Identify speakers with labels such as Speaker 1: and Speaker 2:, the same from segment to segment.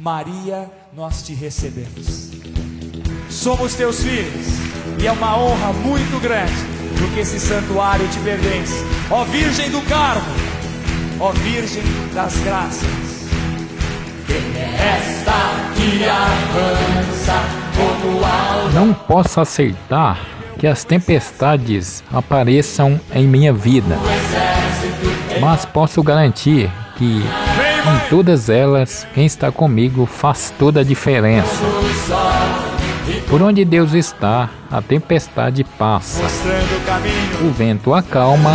Speaker 1: Maria, nós te recebemos. Somos teus filhos e é uma honra muito grande porque esse santuário te pertence. Ó Virgem do Carmo, ó Virgem das Graças. Quem é esta que avança como alma?
Speaker 2: Não posso aceitar que as tempestades apareçam em minha vida, mas posso garantir que em todas elas, quem está comigo faz toda a diferença. Por onde Deus está, a tempestade passa, o vento acalma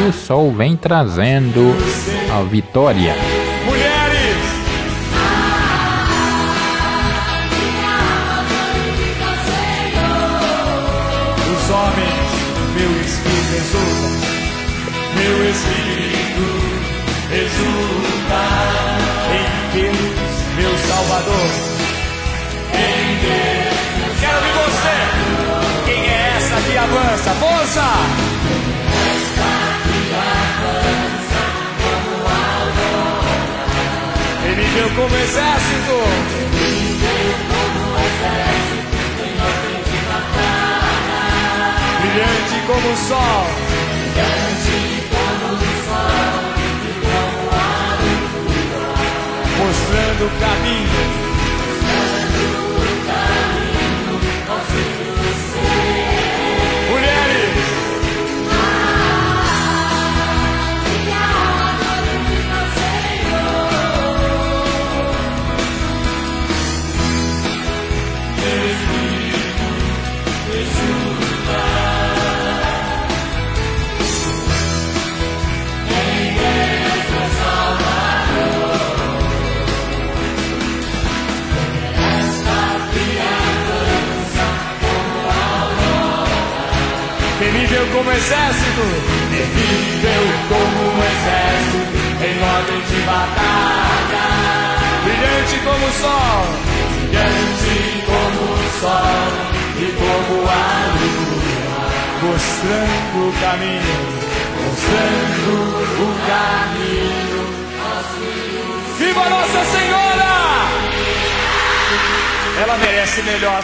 Speaker 2: e o sol vem trazendo a vitória.
Speaker 1: Mulheres! Os homens, meu espírito exulta, meu espírito exulta Salvador. Em. Quero ver você. Quem é essa que avança? Força! Ele veio como exército. Brilhante como o sol. Mostrando o caminho. Como exército, temível como um exército, em ordem de batalha. Brilhante como o sol, brilhante como o sol e como a lua, mostrando o caminho, mostrando o caminho. Viva Nossa Senhora! Ela merece melhor.